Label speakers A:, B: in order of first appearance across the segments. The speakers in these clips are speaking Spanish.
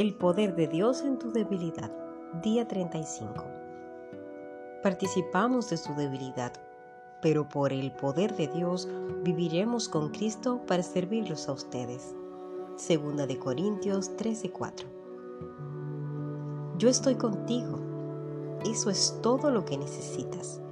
A: El poder de Dios en tu debilidad. Día 35. Participamos de su debilidad, pero por el poder de Dios viviremos con Cristo para servirlos a ustedes. Segunda de Corintios 13:4. Yo estoy contigo. Eso es todo lo que necesitas.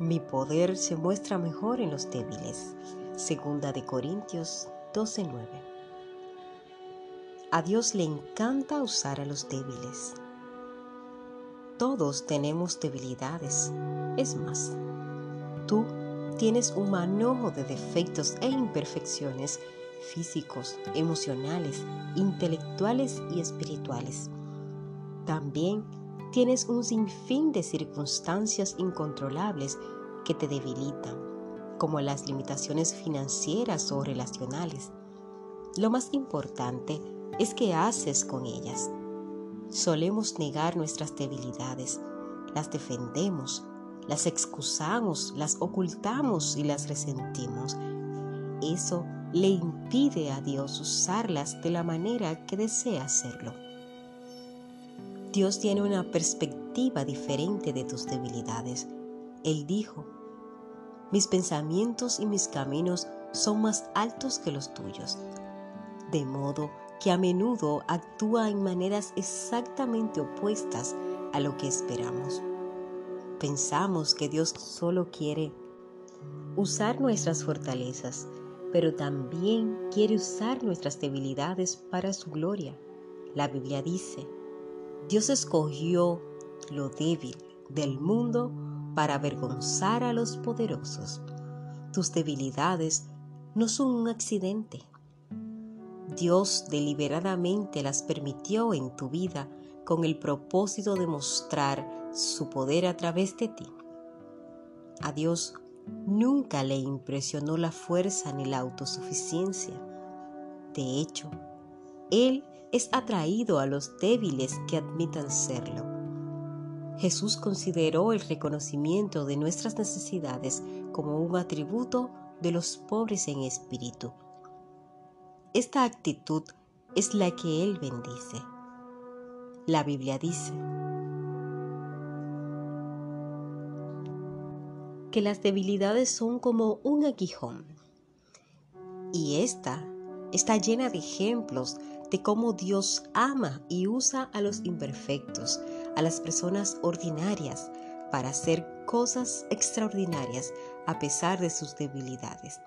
A: Mi poder se muestra mejor en los débiles. Segunda de Corintios 12:9. A Dios le encanta usar a los débiles. Todos tenemos debilidades. Es más, tú tienes un manojo de defectos e imperfecciones físicos, emocionales, intelectuales y espirituales. También tienes un sinfín de circunstancias incontrolables que te debilitan, como las limitaciones financieras o relacionales. Lo más importante es qué haces con ellas. Solemos negar nuestras debilidades, las defendemos, las excusamos, las ocultamos y las resentimos. Eso le impide a Dios usarlas de la manera que desea hacerlo. Dios tiene una perspectiva diferente de tus debilidades. Él dijo, mis pensamientos y mis caminos son más altos que los tuyos, de modo que a menudo actúa en maneras exactamente opuestas a lo que esperamos. Pensamos que Dios solo quiere usar nuestras fortalezas, pero también quiere usar nuestras debilidades para su gloria. La Biblia dice, Dios escogió lo débil del mundo para avergonzar a los poderosos. Tus debilidades no son un accidente, Dios deliberadamente las permitió en tu vida con el propósito de mostrar su poder a través de ti. A Dios nunca le impresionó la fuerza ni la autosuficiencia. De hecho, Él es atraído a los débiles que admitan serlo. Jesús consideró el reconocimiento de nuestras necesidades como un atributo de los pobres en espíritu esta actitud es la que Él bendice. La Biblia dice que las debilidades son como un aguijón. Y esta está llena de ejemplos de cómo Dios ama y usa a los imperfectos, a las personas ordinarias, para hacer cosas extraordinarias a pesar de sus debilidades.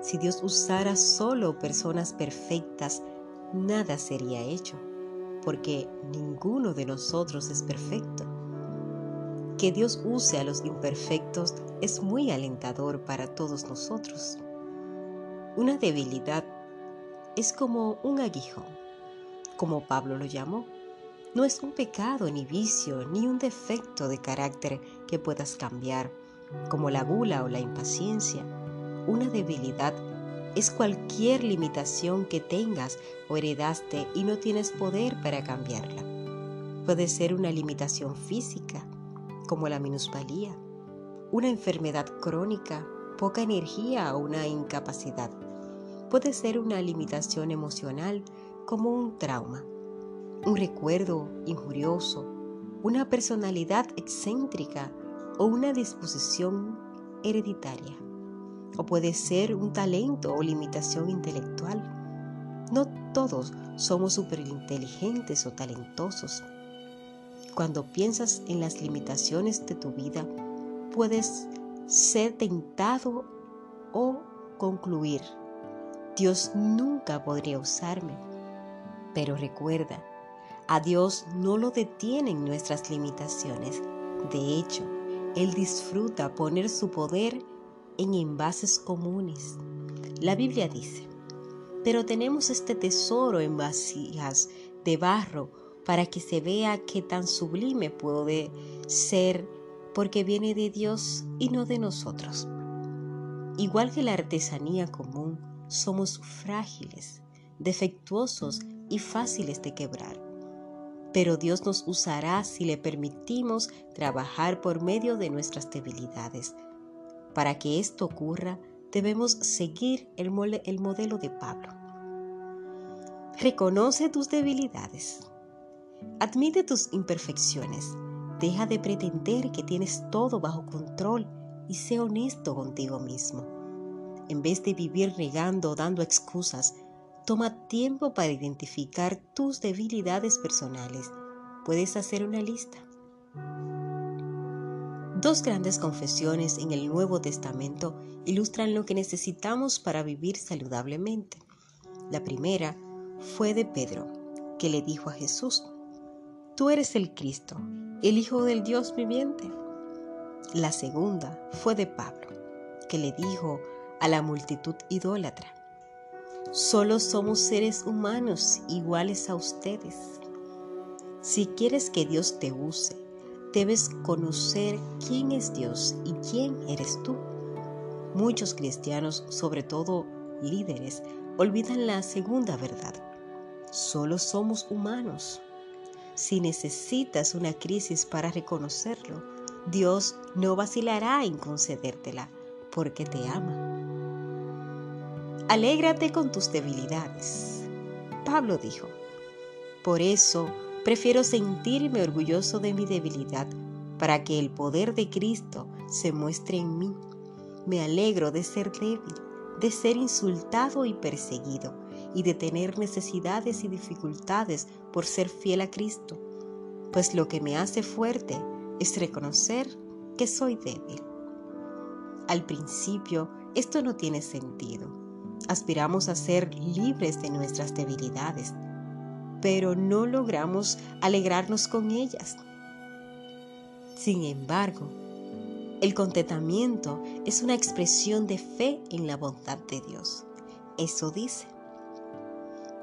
A: Si Dios usara solo personas perfectas, nada sería hecho, porque ninguno de nosotros es perfecto. Que Dios use a los imperfectos es muy alentador para todos nosotros. Una debilidad es como un aguijón, como Pablo lo llamó. No es un pecado ni vicio ni un defecto de carácter que puedas cambiar, como la gula o la impaciencia una debilidad es cualquier limitación que tengas o heredaste y no tienes poder para cambiarla. Puede ser una limitación física, como la minusvalía, una enfermedad crónica, poca energía o una incapacidad. Puede ser una limitación emocional, como un trauma, un recuerdo injurioso, una personalidad excéntrica o una disposición hereditaria o puede ser un talento o limitación intelectual. No todos somos superinteligentes o talentosos. Cuando piensas en las limitaciones de tu vida, puedes ser tentado o concluir, Dios nunca podría usarme. Pero recuerda, a Dios no lo detienen nuestras limitaciones. De hecho, Él disfruta poner su poder en envases comunes. La Biblia dice, pero tenemos este tesoro en vasijas de barro para que se vea qué tan sublime puede ser porque viene de Dios y no de nosotros. Igual que la artesanía común, somos frágiles, defectuosos y fáciles de quebrar. Pero Dios nos usará si le permitimos trabajar por medio de nuestras debilidades para que esto ocurra, debemos seguir el, modelo de Pablo. Reconoce tus debilidades. Admite tus imperfecciones. Deja de pretender que tienes todo bajo control y sé honesto contigo mismo. En vez de vivir negando o dando excusas, toma tiempo para identificar tus debilidades personales. Puedes hacer una lista. Dos grandes confesiones en el Nuevo Testamento ilustran lo que necesitamos para vivir saludablemente. La primera fue de Pedro, que le dijo a Jesús, Tú eres el Cristo, el Hijo del Dios viviente. La segunda fue de Pablo, que le dijo a la multitud idólatra, Solo somos seres humanos iguales a ustedes. Si quieres que Dios te use, debes conocer quién es Dios y quién eres tú. Muchos cristianos, sobre todo líderes, olvidan la segunda verdad. Solo somos humanos. Si necesitas una crisis para reconocerlo, Dios no vacilará en concedértela porque te ama. Alégrate con tus debilidades. Pablo dijo, por eso prefiero sentirme orgulloso de mi debilidad para que el poder de Cristo se muestre en mí. Me alegro de ser débil, de ser insultado y perseguido, y de tener necesidades y dificultades por ser fiel a Cristo, pues lo que me hace fuerte es reconocer que soy débil. Al principio esto no tiene sentido. Aspiramos a ser libres de nuestras debilidades, pero no logramos alegrarnos con ellas. Sin embargo, el contentamiento es una expresión de fe en la bondad de Dios. Eso dice,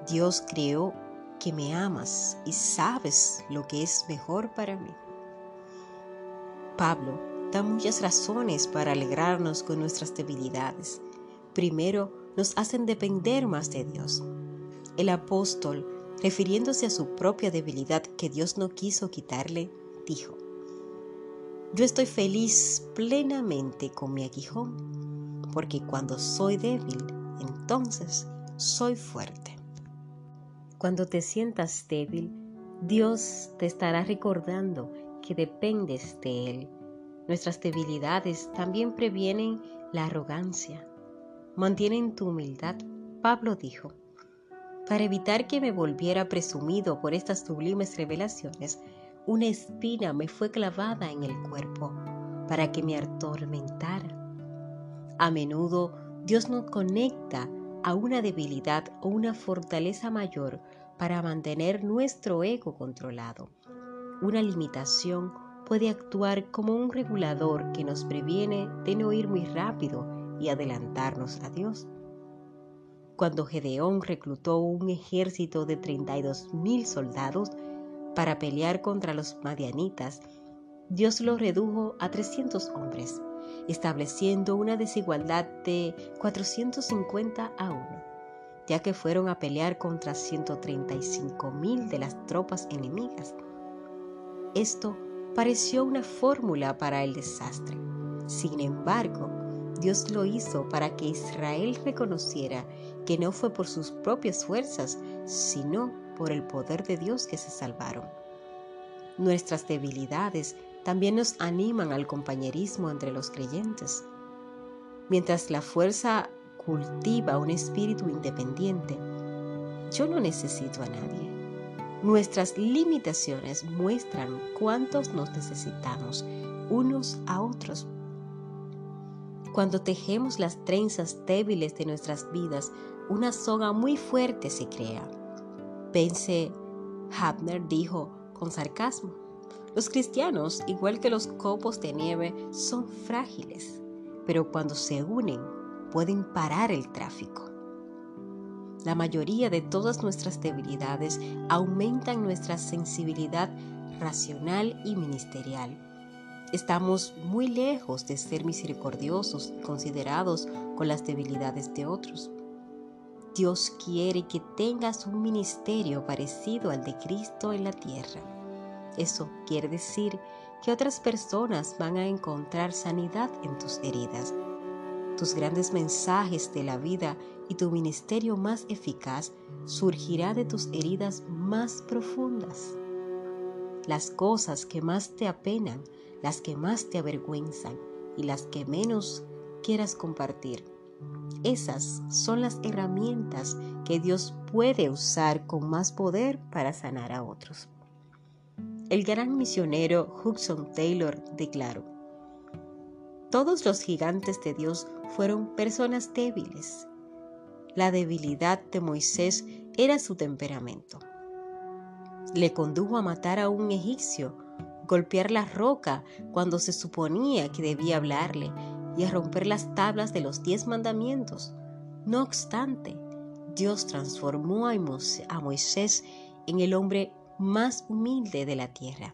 A: Dios creó que me amas y sabes lo que es mejor para mí. Pablo da muchas razones para alegrarnos con nuestras debilidades. Primero, nos hacen depender más de Dios. El apóstol, refiriéndose a su propia debilidad que Dios no quiso quitarle, dijo, Yo estoy feliz plenamente con mi aguijón, porque cuando soy débil, entonces soy fuerte. Cuando te sientas débil, Dios te estará recordando que dependes de Él. Nuestras debilidades también previenen la arrogancia. Mantienen tu humildad. Pablo dijo, para evitar que me volviera presumido por estas sublimes revelaciones, una espina me fue clavada en el cuerpo para que me atormentara. A menudo Dios nos conecta a una debilidad o una fortaleza mayor para mantener nuestro ego controlado. Una limitación puede actuar como un regulador que nos previene de no ir muy rápido y adelantarnos a Dios. Cuando Gedeón reclutó un ejército de 32 mil soldados para pelear contra los madianitas, Dios lo redujo a 300 hombres estableciendo una desigualdad de 450 a 1, ya que fueron a pelear contra 135 mil de las tropas enemigas. Esto pareció una fórmula para el desastre. Sin embargo, Dios lo hizo para que Israel reconociera que no fue por sus propias fuerzas, sino por el poder de Dios que se salvaron. Nuestras debilidades también nos animan al compañerismo entre los creyentes. Mientras la fuerza cultiva un espíritu independiente, yo no necesito a nadie. Nuestras limitaciones muestran cuántos nos necesitamos unos a otros. Cuando tejemos las trenzas débiles de nuestras vidas, una soga muy fuerte se crea. Pense, Hafner dijo con sarcasmo. Los cristianos, igual que los copos de nieve, son frágiles, pero cuando se unen pueden parar el tráfico. La mayoría de todas nuestras debilidades aumentan nuestra sensibilidad racional y ministerial. Estamos muy lejos de ser misericordiosos y considerados con las debilidades de otros. Dios quiere que tengas un ministerio parecido al de Cristo en la tierra. Eso quiere decir que otras personas van a encontrar sanidad en tus heridas. tus grandes mensajes de la vida y tu ministerio más eficaz surgirá de tus heridas más profundas. Las cosas que más te apenan, las que más te avergüenzan y las que menos quieras compartir. Esas son las herramientas que Dios puede usar con más poder para sanar a otros. El gran misionero Hudson Taylor declaró, Todos los gigantes de Dios fueron personas débiles. La debilidad de Moisés era su temperamento. Le condujo a matar a un egipcio, golpear la roca cuando se suponía que debía hablarle y a romper las tablas de los diez mandamientos. No obstante, Dios transformó a Moisés en el hombre más humilde de la tierra.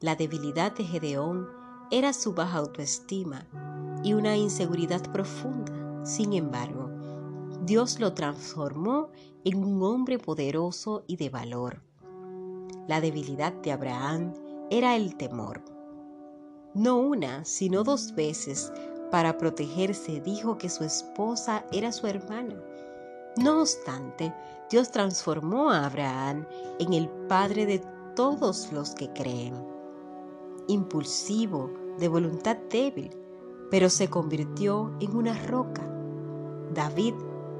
A: La debilidad de Gedeón era su baja autoestima y una inseguridad profunda. Sin embargo, Dios lo transformó en un hombre poderoso y de valor. La debilidad de Abraham era el temor. No una, sino dos veces, para protegerse, dijo que su esposa era su hermana. No obstante, Dios transformó a Abraham en el padre de todos los que creen. Impulsivo, de voluntad débil, pero se convirtió en una roca. David,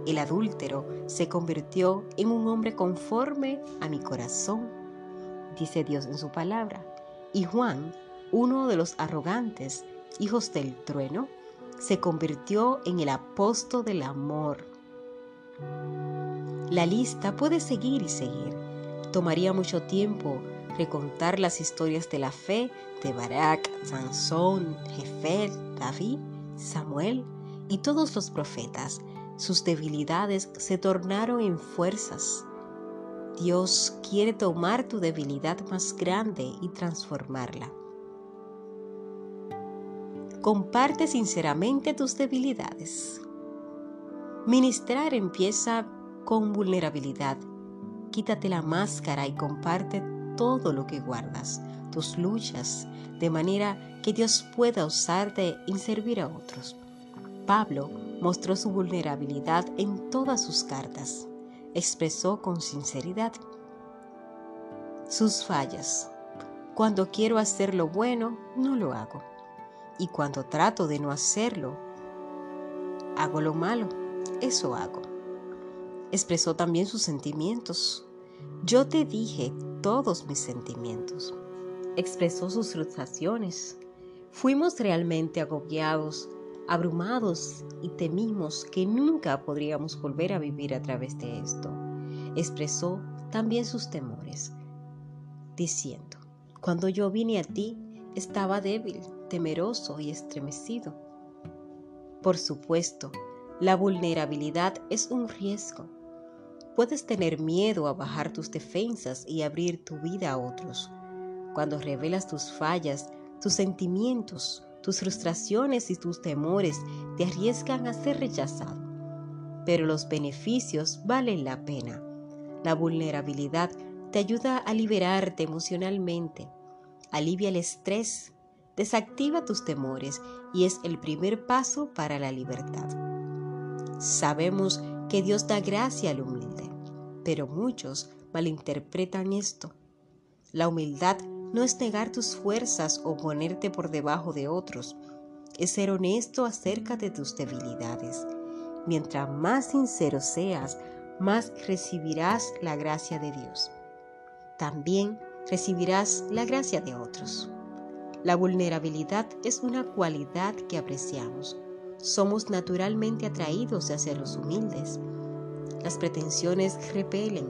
A: el adúltero, se convirtió en un hombre conforme a mi corazón, dice Dios en su palabra. Y Juan, uno de los arrogantes, hijos del trueno, se convirtió en el apóstol del amor la lista puede seguir y seguir. Tomaría mucho tiempo recontar las historias de la fe de Barak, Sansón, Jefel, David, Samuel y todos los profetas. Sus debilidades se tornaron en fuerzas. Dios quiere tomar tu debilidad más grande y transformarla. Comparte sinceramente tus debilidades. Ministrar empieza con vulnerabilidad. Quítate la máscara y comparte todo lo que guardas, tus luchas, de manera que Dios pueda usarte y servir a otros. Pablo mostró su vulnerabilidad en todas sus cartas. Expresó con sinceridad sus fallas. Cuando quiero hacer lo bueno, no lo hago. Y cuando trato de no hacerlo, hago lo malo. Eso hago expresó también sus sentimientos. Yo te dije todos mis sentimientos. Expresó sus frustraciones. Fuimos realmente agobiados, abrumados y temimos que nunca podríamos volver a vivir a través de esto. Expresó también sus temores, diciendo, cuando yo vine a ti, estaba débil, temeroso y estremecido. Por supuesto, la vulnerabilidad es un riesgo, Puedes tener miedo a bajar tus defensas y abrir tu vida a otros. Cuando revelas tus fallas, tus sentimientos, tus frustraciones y tus temores te arriesgan a ser rechazado. Pero los beneficios valen la pena. La vulnerabilidad te ayuda a liberarte emocionalmente, alivia el estrés, desactiva tus temores y es el primer paso para la libertad. Sabemos que Dios da gracia al humilde, pero muchos malinterpretan esto. La humildad no es negar tus fuerzas o ponerte por debajo de otros, es ser honesto acerca de tus debilidades. Mientras más sincero seas, más recibirás la gracia de Dios. También recibirás la gracia de otros. La vulnerabilidad es una cualidad que apreciamos somos naturalmente atraídos hacia los humildes. Las pretensiones repelen,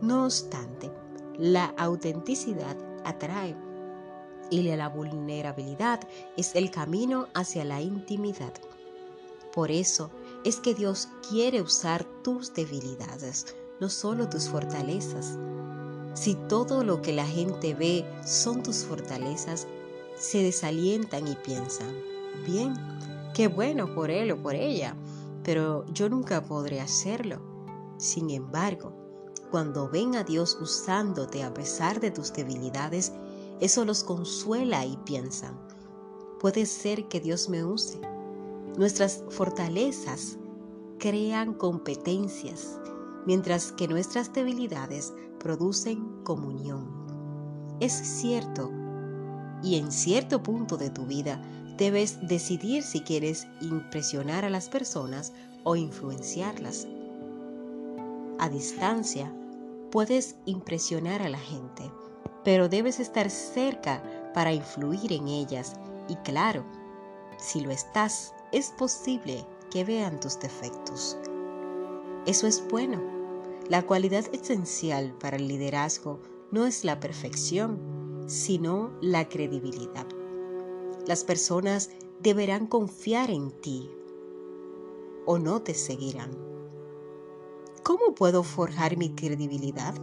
A: no obstante, la autenticidad atrae y la vulnerabilidad es el camino hacia la intimidad. Por eso es que Dios quiere usar tus debilidades, no solo tus fortalezas. Si todo lo que la gente ve son tus fortalezas, se desalientan y piensan, bien, Qué bueno por él o por ella, pero yo nunca podré hacerlo. Sin embargo, cuando ven a Dios usándote a pesar de tus debilidades, eso los consuela y piensan, puede ser que Dios me use. Nuestras fortalezas crean competencias, mientras que nuestras debilidades producen comunión. Es cierto, y en cierto punto de tu vida debes decidir si quieres impresionar a las personas o influenciarlas. A distancia, puedes impresionar a la gente, pero debes estar cerca para influir en ellas y claro, si lo estás, es posible que vean tus defectos. Eso es bueno. La cualidad esencial para el liderazgo no es la perfección, sino la credibilidad. Las personas deberán confiar en ti o no te seguirán. ¿Cómo puedo forjar mi credibilidad?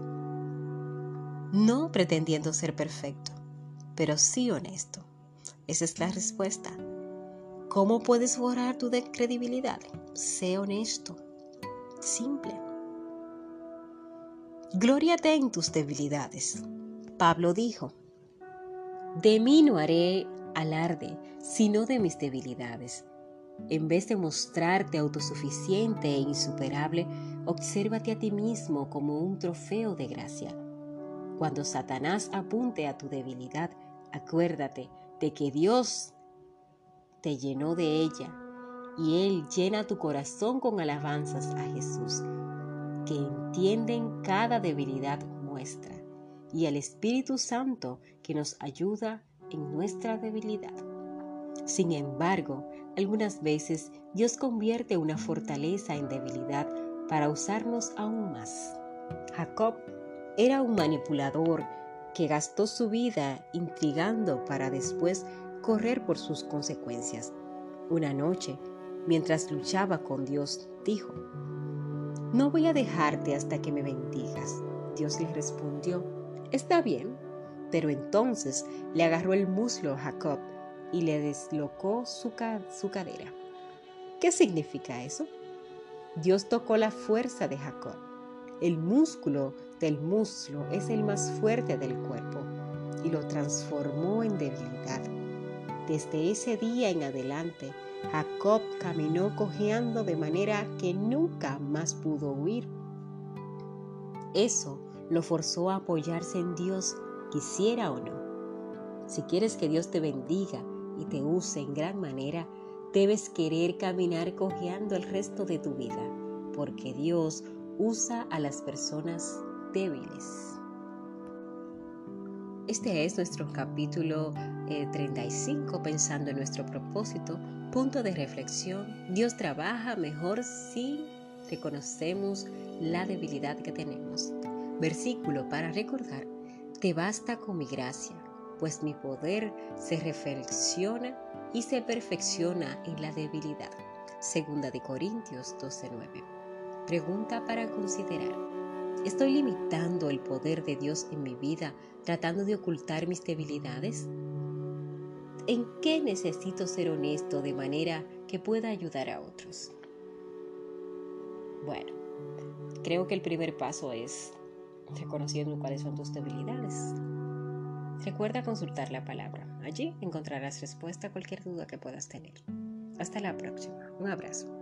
A: No pretendiendo ser perfecto, pero sí honesto. Esa es la respuesta. ¿Cómo puedes forjar tu credibilidad? Sé honesto. Simple. Glóriate en tus debilidades. Pablo dijo, de mí no haré alarde, sino de mis debilidades. En vez de mostrarte autosuficiente e insuperable, obsérvate a ti mismo como un trofeo de gracia. Cuando Satanás apunte a tu debilidad, acuérdate de que Dios te llenó de ella y Él llena tu corazón con alabanzas a Jesús, que entienden cada debilidad nuestra, y al Espíritu Santo que nos ayuda en nuestra debilidad. Sin embargo, algunas veces Dios convierte una fortaleza en debilidad para usarnos aún más. Jacob era un manipulador que gastó su vida intrigando para después correr por sus consecuencias. Una noche, mientras luchaba con Dios, dijo, No voy a dejarte hasta que me bendigas. Dios le respondió, Está bien, pero entonces le agarró el muslo a Jacob y le deslocó su, su cadera. ¿Qué significa eso? Dios tocó la fuerza de Jacob. El músculo del muslo es el más fuerte del cuerpo y lo transformó en debilidad. Desde ese día en adelante, Jacob caminó cojeando de manera que nunca más pudo huir. Eso lo forzó a apoyarse en Dios, quisiera o no. Si quieres que Dios te bendiga y te use en gran manera, debes querer caminar cojeando el resto de tu vida, porque Dios usa a las personas débiles. Este es nuestro capítulo 35, eh, pensando en nuestro propósito, punto de reflexión. Dios trabaja mejor si reconocemos la debilidad que tenemos. Versículo para recordar, te basta con mi gracia, pues mi poder se reflexiona y se perfecciona en la debilidad. Segunda de Corintios 12:9. Pregunta para considerar. ¿Estoy limitando el poder de Dios en mi vida tratando de ocultar mis debilidades? ¿En qué necesito ser honesto de manera que pueda ayudar a otros? Bueno, creo que el primer paso es reconociendo cuáles son tus debilidades. Recuerda consultar la palabra. Allí encontrarás respuesta a cualquier duda que puedas tener. Hasta la próxima. Un abrazo.